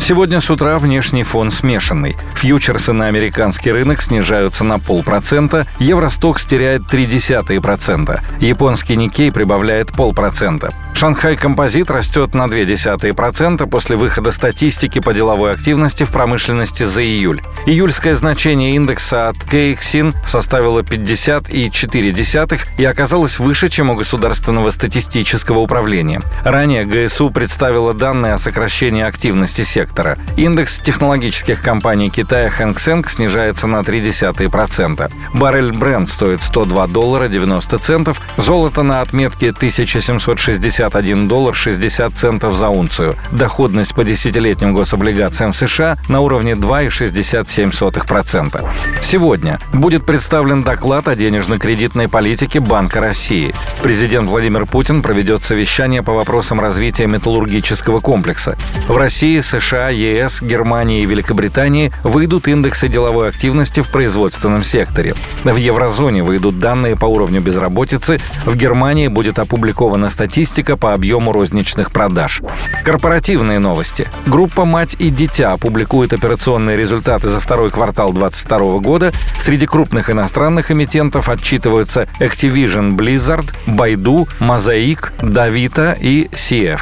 Сегодня с утра внешний фон смешанный. Фьючерсы на американский рынок снижаются на полпроцента, Евростокс теряет 0,3%, японский Никей прибавляет полпроцента. Шанхай Композит растет на 0,2% после выхода статистики по деловой активности в промышленности за июль. Июльское значение индекса от Кейксин составило 50,4 и оказалось выше, чем у Государственного статистического управления. Ранее ГСУ представила данные о сокращении активности сектора. Индекс технологических компаний Китая Хэнк Сэнк снижается на 0,3%. Баррель Бренд стоит 102 доллара 90 центов, золото на отметке 1760 61 доллар 60 центов за унцию. Доходность по десятилетним гособлигациям США на уровне 2,67%. Сегодня будет представлен доклад о денежно-кредитной политике Банка России. Президент Владимир Путин проведет совещание по вопросам развития металлургического комплекса. В России, США, ЕС, Германии и Великобритании выйдут индексы деловой активности в производственном секторе. В еврозоне выйдут данные по уровню безработицы, в Германии будет опубликована статистика по объему розничных продаж. Корпоративные новости. Группа «Мать и дитя» опубликует операционные результаты за второй квартал 2022 года. Среди крупных иностранных эмитентов отчитываются Activision Blizzard, Baidu, Mosaic, Davita и CF.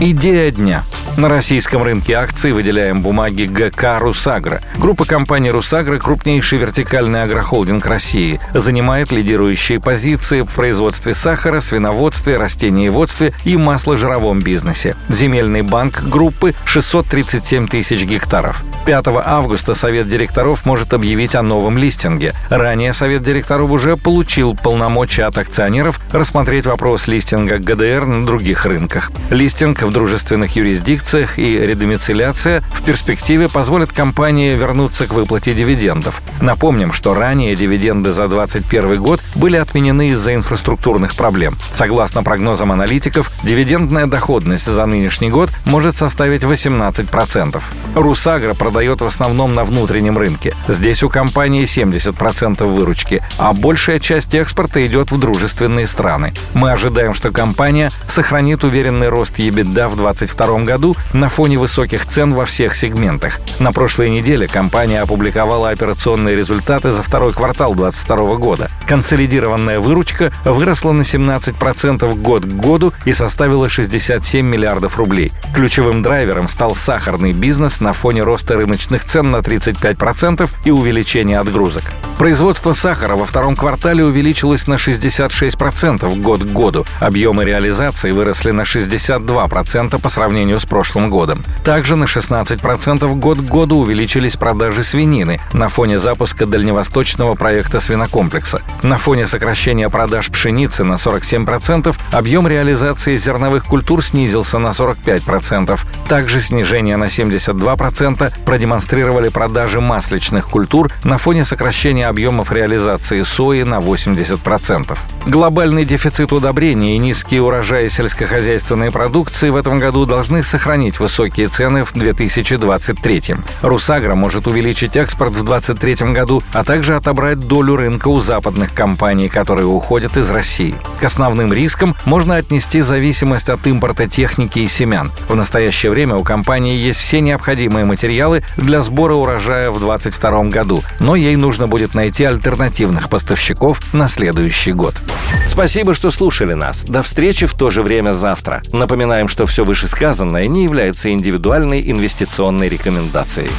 Идея дня – на российском рынке акций выделяем бумаги ГК «Русагра». Группа компаний «Русагра» – крупнейший вертикальный агрохолдинг России. Занимает лидирующие позиции в производстве сахара, свиноводстве, растениеводстве и масложировом бизнесе. Земельный банк группы – 637 тысяч гектаров. 5 августа Совет директоров может объявить о новом листинге. Ранее Совет директоров уже получил полномочия от акционеров рассмотреть вопрос листинга ГДР на других рынках. Листинг в дружественных юрисдикциях акциях и редомицеляция в перспективе позволят компании вернуться к выплате дивидендов. Напомним, что ранее дивиденды за 2021 год были отменены из-за инфраструктурных проблем. Согласно прогнозам аналитиков, дивидендная доходность за нынешний год может составить 18%. Русагра продает в основном на внутреннем рынке. Здесь у компании 70% выручки, а большая часть экспорта идет в дружественные страны. Мы ожидаем, что компания сохранит уверенный рост EBITDA в 2022 году на фоне высоких цен во всех сегментах. На прошлой неделе компания опубликовала операционные результаты за второй квартал 2022 года. Консолидированная выручка выросла на 17% год к году и составила 67 миллиардов рублей. Ключевым драйвером стал сахарный бизнес на фоне роста рыночных цен на 35% и увеличения отгрузок. Производство сахара во втором квартале увеличилось на 66% год к году. Объемы реализации выросли на 62% по сравнению с прошлым годом. Также на 16% год к году увеличились продажи свинины на фоне запуска дальневосточного проекта свинокомплекса. На фоне сокращения продаж пшеницы на 47% объем реализации зерновых культур снизился на 45%. Также снижение на 72% продемонстрировали продажи масличных культур на фоне сокращения объемов реализации сои на 80%. Глобальный дефицит удобрений и низкие урожаи сельскохозяйственной продукции в этом году должны сохранить высокие цены в 2023. Русагра может увеличить экспорт в 2023 году, а также отобрать долю рынка у западных компаний, которые уходят из России. К основным рискам можно отнести зависимость от импорта техники и семян. В настоящее время у компании есть все необходимые материалы для сбора урожая в 2022 году, но ей нужно будет найти альтернативных поставщиков на следующий год. Спасибо, что слушали нас. До встречи в то же время завтра. Напоминаем, что все вышесказанное не является индивидуальной инвестиционной рекомендацией.